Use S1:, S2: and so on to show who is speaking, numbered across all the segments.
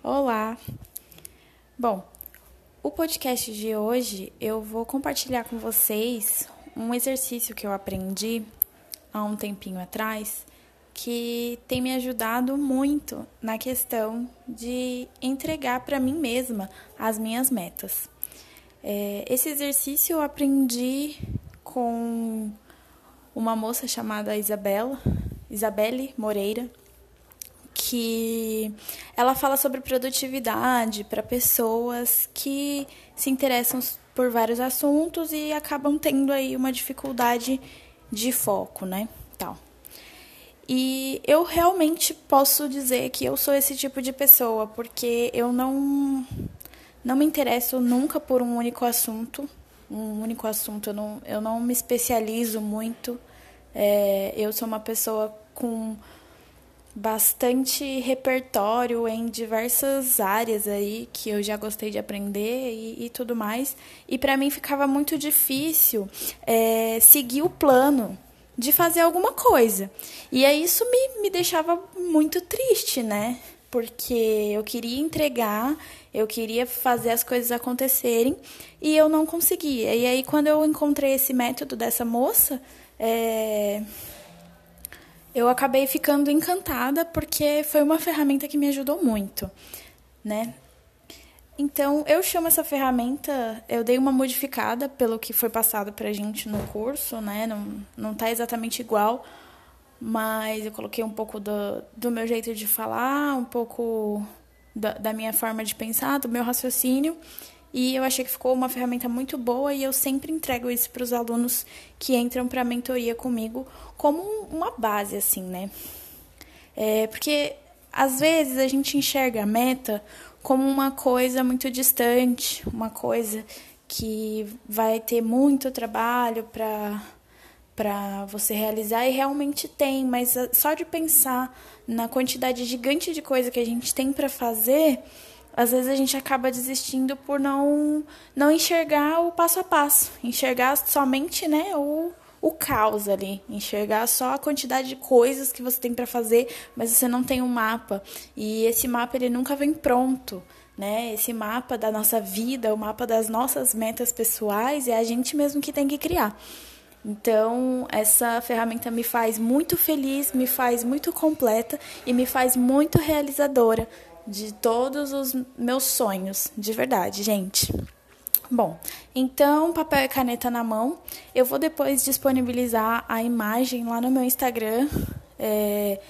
S1: Olá! Bom, o podcast de hoje eu vou compartilhar com vocês um exercício que eu aprendi há um tempinho atrás que tem me ajudado muito na questão de entregar para mim mesma as minhas metas. É, esse exercício eu aprendi com uma moça chamada Isabela, Isabelle Moreira, que ela fala sobre produtividade para pessoas que se interessam por vários assuntos e acabam tendo aí uma dificuldade de foco, né? Tal. E eu realmente posso dizer que eu sou esse tipo de pessoa, porque eu não não me interesso nunca por um único assunto, um único assunto. Eu não, eu não me especializo muito. É, eu sou uma pessoa com bastante repertório em diversas áreas aí que eu já gostei de aprender e, e tudo mais. E para mim ficava muito difícil é, seguir o plano de fazer alguma coisa. E aí isso me, me deixava muito triste, né? Porque eu queria entregar, eu queria fazer as coisas acontecerem e eu não conseguia. E aí, quando eu encontrei esse método dessa moça, é, eu acabei ficando encantada porque foi uma ferramenta que me ajudou muito, né? Então, eu chamo essa ferramenta, eu dei uma modificada pelo que foi passado pra gente no curso, né? Não, não tá exatamente igual, mas eu coloquei um pouco do, do meu jeito de falar, um pouco da, da minha forma de pensar, do meu raciocínio. E eu achei que ficou uma ferramenta muito boa e eu sempre entrego isso para os alunos que entram para a mentoria comigo como uma base, assim, né? É, porque às vezes a gente enxerga a meta como uma coisa muito distante, uma coisa que vai ter muito trabalho para para você realizar e realmente tem, mas só de pensar na quantidade gigante de coisa que a gente tem para fazer, às vezes a gente acaba desistindo por não não enxergar o passo a passo, enxergar somente, né, o o caos ali, enxergar só a quantidade de coisas que você tem para fazer, mas você não tem um mapa. E esse mapa ele nunca vem pronto, né? Esse mapa da nossa vida, o mapa das nossas metas pessoais é a gente mesmo que tem que criar. Então, essa ferramenta me faz muito feliz, me faz muito completa e me faz muito realizadora de todos os meus sonhos, de verdade, gente. Bom, então, papel e caneta na mão. Eu vou depois disponibilizar a imagem lá no meu Instagram. É,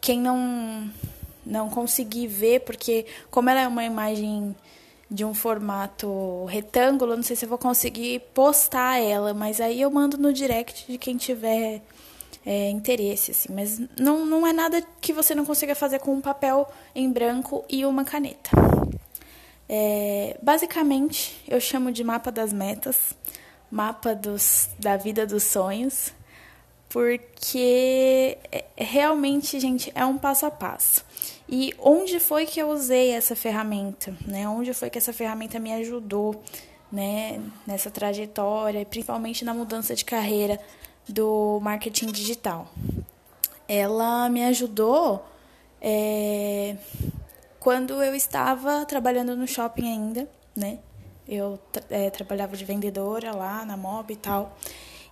S1: quem não, não conseguir ver, porque como ela é uma imagem de um formato retângulo, não sei se eu vou conseguir postar ela, mas aí eu mando no direct de quem tiver é, interesse, assim. Mas não, não é nada que você não consiga fazer com um papel em branco e uma caneta. É, basicamente, eu chamo de mapa das metas, mapa dos, da vida dos sonhos, porque é, realmente, gente, é um passo a passo. E onde foi que eu usei essa ferramenta, né? Onde foi que essa ferramenta me ajudou, né, nessa trajetória, principalmente na mudança de carreira do marketing digital. Ela me ajudou é, quando eu estava trabalhando no shopping ainda, né? Eu é, trabalhava de vendedora lá na Mob e tal.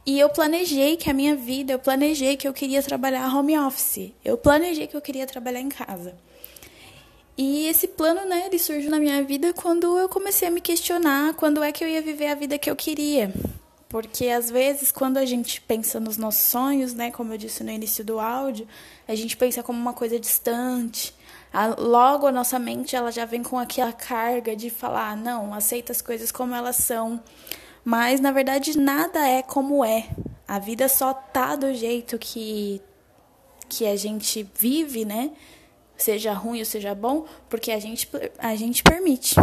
S1: E eu planejei que a minha vida, eu planejei que eu queria trabalhar home office. Eu planejei que eu queria trabalhar em casa. E esse plano, né, ele surgiu na minha vida quando eu comecei a me questionar quando é que eu ia viver a vida que eu queria. Porque às vezes, quando a gente pensa nos nossos sonhos, né, como eu disse no início do áudio, a gente pensa como uma coisa distante. logo a nossa mente ela já vem com aquela carga de falar, não, aceita as coisas como elas são. Mas na verdade nada é como é. A vida só tá do jeito que que a gente vive, né? Seja ruim ou seja bom, porque a gente a gente permite,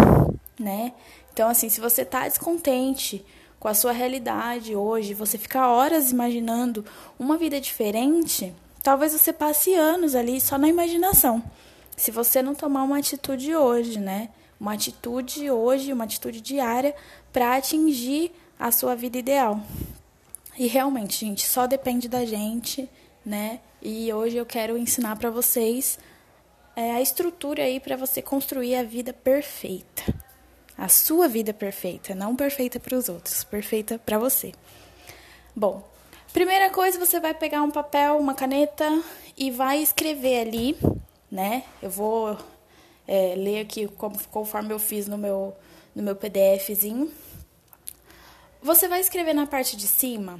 S1: né? Então assim, se você tá descontente, com a sua realidade hoje, você fica horas imaginando uma vida diferente, talvez você passe anos ali só na imaginação. Se você não tomar uma atitude hoje, né? Uma atitude hoje, uma atitude diária para atingir a sua vida ideal. E realmente, gente, só depende da gente, né? E hoje eu quero ensinar para vocês é, a estrutura aí para você construir a vida perfeita. A sua vida perfeita, não perfeita para os outros, perfeita para você. Bom, primeira coisa, você vai pegar um papel, uma caneta e vai escrever ali, né? Eu vou é, ler aqui conforme eu fiz no meu, no meu PDFzinho. Você vai escrever na parte de cima,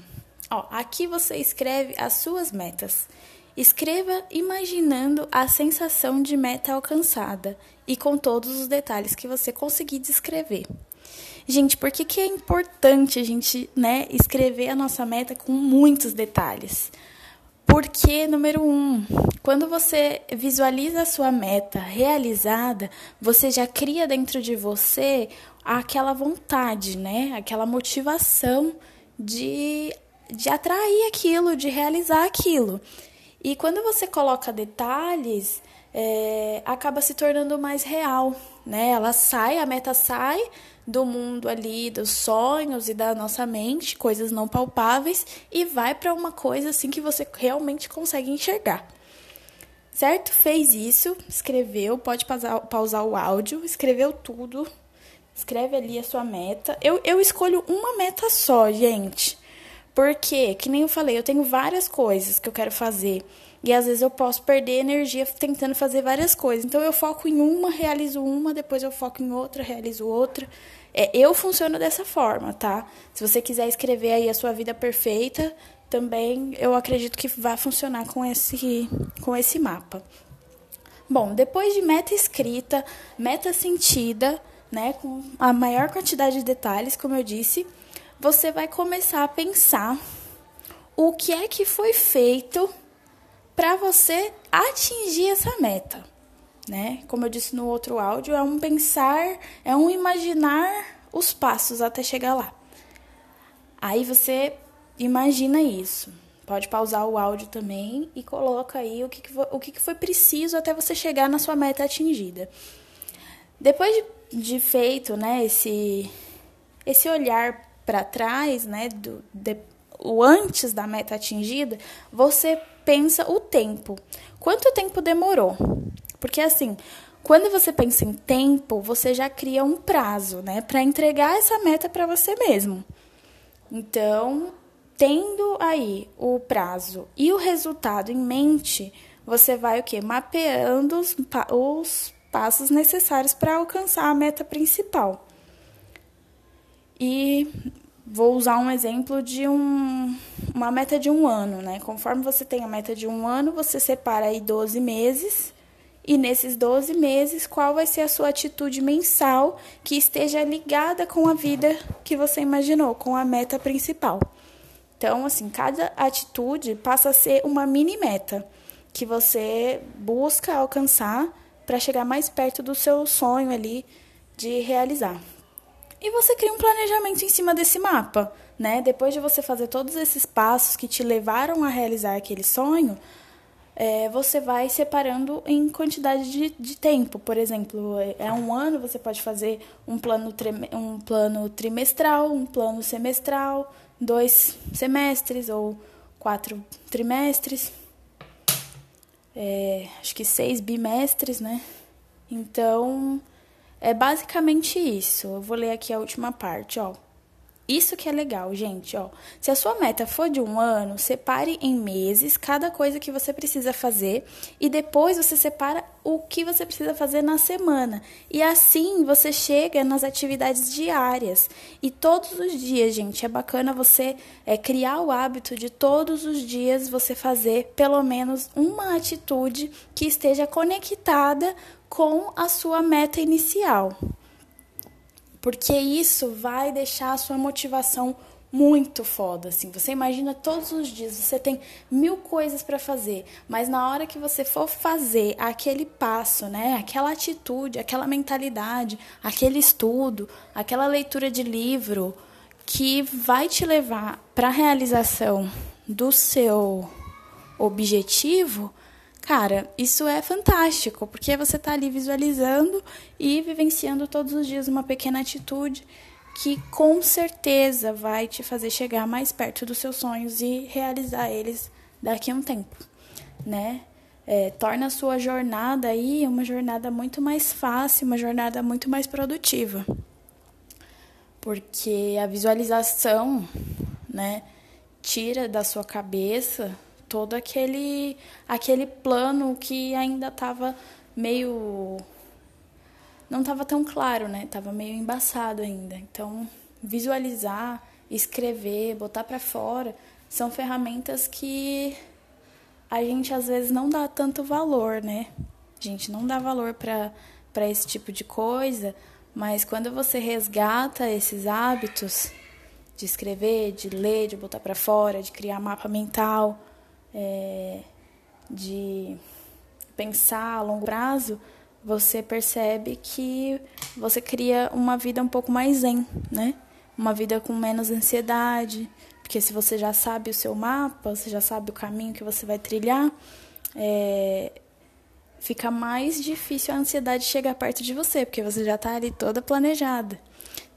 S1: ó, aqui você escreve as suas metas. Escreva imaginando a sensação de meta alcançada e com todos os detalhes que você conseguir descrever. Gente, por que, que é importante a gente né, escrever a nossa meta com muitos detalhes? Porque, número um, quando você visualiza a sua meta realizada, você já cria dentro de você aquela vontade, né? Aquela motivação de, de atrair aquilo, de realizar aquilo. E quando você coloca detalhes, é, acaba se tornando mais real, né? Ela sai, a meta sai do mundo ali dos sonhos e da nossa mente, coisas não palpáveis, e vai para uma coisa assim que você realmente consegue enxergar. Certo? Fez isso, escreveu, pode pausar, pausar o áudio, escreveu tudo, escreve ali a sua meta. Eu, eu escolho uma meta só, gente. Porque, que nem eu falei, eu tenho várias coisas que eu quero fazer. E às vezes eu posso perder energia tentando fazer várias coisas. Então eu foco em uma, realizo uma, depois eu foco em outra, realizo outra. É, eu funciono dessa forma, tá? Se você quiser escrever aí a sua vida perfeita, também eu acredito que vai funcionar com esse, com esse mapa. Bom, depois de meta escrita, meta sentida, né, com a maior quantidade de detalhes, como eu disse, você vai começar a pensar o que é que foi feito para você atingir essa meta, né? Como eu disse no outro áudio, é um pensar, é um imaginar os passos até chegar lá. Aí você imagina isso. Pode pausar o áudio também e coloca aí o que, que o que, que foi preciso até você chegar na sua meta atingida. Depois de, de feito, né, esse, esse olhar para trás, né, do, de, o antes da meta atingida, você pensa o tempo. Quanto tempo demorou? Porque assim, quando você pensa em tempo, você já cria um prazo, né, para entregar essa meta para você mesmo. Então, tendo aí o prazo e o resultado em mente, você vai o que? Mapeando os, os passos necessários para alcançar a meta principal. E vou usar um exemplo de um, uma meta de um ano, né? Conforme você tem a meta de um ano, você separa aí 12 meses. E nesses 12 meses, qual vai ser a sua atitude mensal que esteja ligada com a vida que você imaginou, com a meta principal? Então, assim, cada atitude passa a ser uma mini meta que você busca alcançar para chegar mais perto do seu sonho ali de realizar. E você cria um planejamento em cima desse mapa, né? Depois de você fazer todos esses passos que te levaram a realizar aquele sonho, é, você vai separando em quantidade de, de tempo. Por exemplo, é um ano, você pode fazer um plano, um plano trimestral, um plano semestral, dois semestres ou quatro trimestres, é, acho que seis bimestres, né? Então, é basicamente isso. Eu vou ler aqui a última parte, ó. Isso que é legal, gente, ó. Se a sua meta for de um ano, separe em meses cada coisa que você precisa fazer e depois você separa o que você precisa fazer na semana. E assim você chega nas atividades diárias. E todos os dias, gente, é bacana você é, criar o hábito de todos os dias você fazer pelo menos uma atitude que esteja conectada com a sua meta inicial. Porque isso vai deixar a sua motivação muito foda, assim. Você imagina todos os dias, você tem mil coisas para fazer, mas na hora que você for fazer aquele passo, né, aquela atitude, aquela mentalidade, aquele estudo, aquela leitura de livro que vai te levar para a realização do seu objetivo, Cara, isso é fantástico, porque você está ali visualizando e vivenciando todos os dias uma pequena atitude que com certeza vai te fazer chegar mais perto dos seus sonhos e realizar eles daqui a um tempo, né? é, torna a sua jornada aí uma jornada muito mais fácil, uma jornada muito mais produtiva. Porque a visualização, né, tira da sua cabeça todo aquele aquele plano que ainda estava meio não estava tão claro, né? Tava meio embaçado ainda. Então, visualizar, escrever, botar para fora são ferramentas que a gente às vezes não dá tanto valor, né? A gente não dá valor para esse tipo de coisa, mas quando você resgata esses hábitos de escrever, de ler, de botar para fora, de criar mapa mental, é, de pensar a longo prazo, você percebe que você cria uma vida um pouco mais zen, né? Uma vida com menos ansiedade, porque se você já sabe o seu mapa, você já sabe o caminho que você vai trilhar, é, fica mais difícil a ansiedade chegar perto de você, porque você já está ali toda planejada.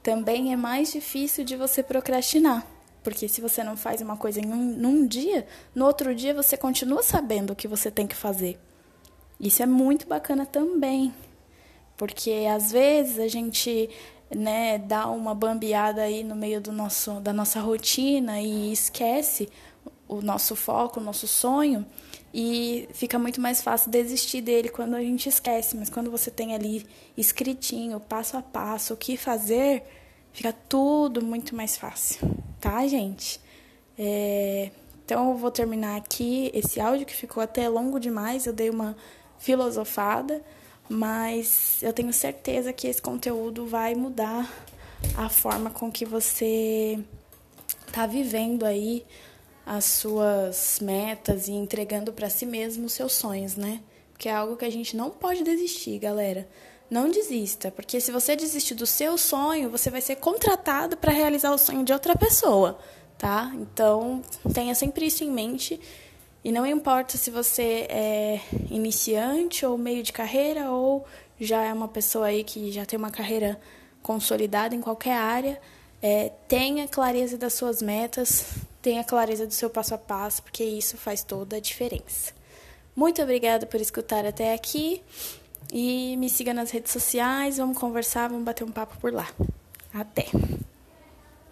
S1: Também é mais difícil de você procrastinar, porque se você não faz uma coisa em um, num dia, no outro dia você continua sabendo o que você tem que fazer. Isso é muito bacana também, porque às vezes a gente né, dá uma bambeada aí no meio do nosso, da nossa rotina e esquece o nosso foco, o nosso sonho, e fica muito mais fácil desistir dele quando a gente esquece. Mas quando você tem ali escritinho, passo a passo, o que fazer, fica tudo muito mais fácil, tá, gente? É... Então eu vou terminar aqui esse áudio que ficou até longo demais, eu dei uma filosofada mas eu tenho certeza que esse conteúdo vai mudar a forma com que você está vivendo aí as suas metas e entregando para si mesmo os seus sonhos, né? Que é algo que a gente não pode desistir, galera. Não desista, porque se você desistir do seu sonho, você vai ser contratado para realizar o sonho de outra pessoa, tá? Então, tenha sempre isso em mente e não importa se você é iniciante ou meio de carreira ou já é uma pessoa aí que já tem uma carreira consolidada em qualquer área, é, tenha clareza das suas metas, tenha clareza do seu passo a passo, porque isso faz toda a diferença. Muito obrigada por escutar até aqui e me siga nas redes sociais, vamos conversar, vamos bater um papo por lá. Até!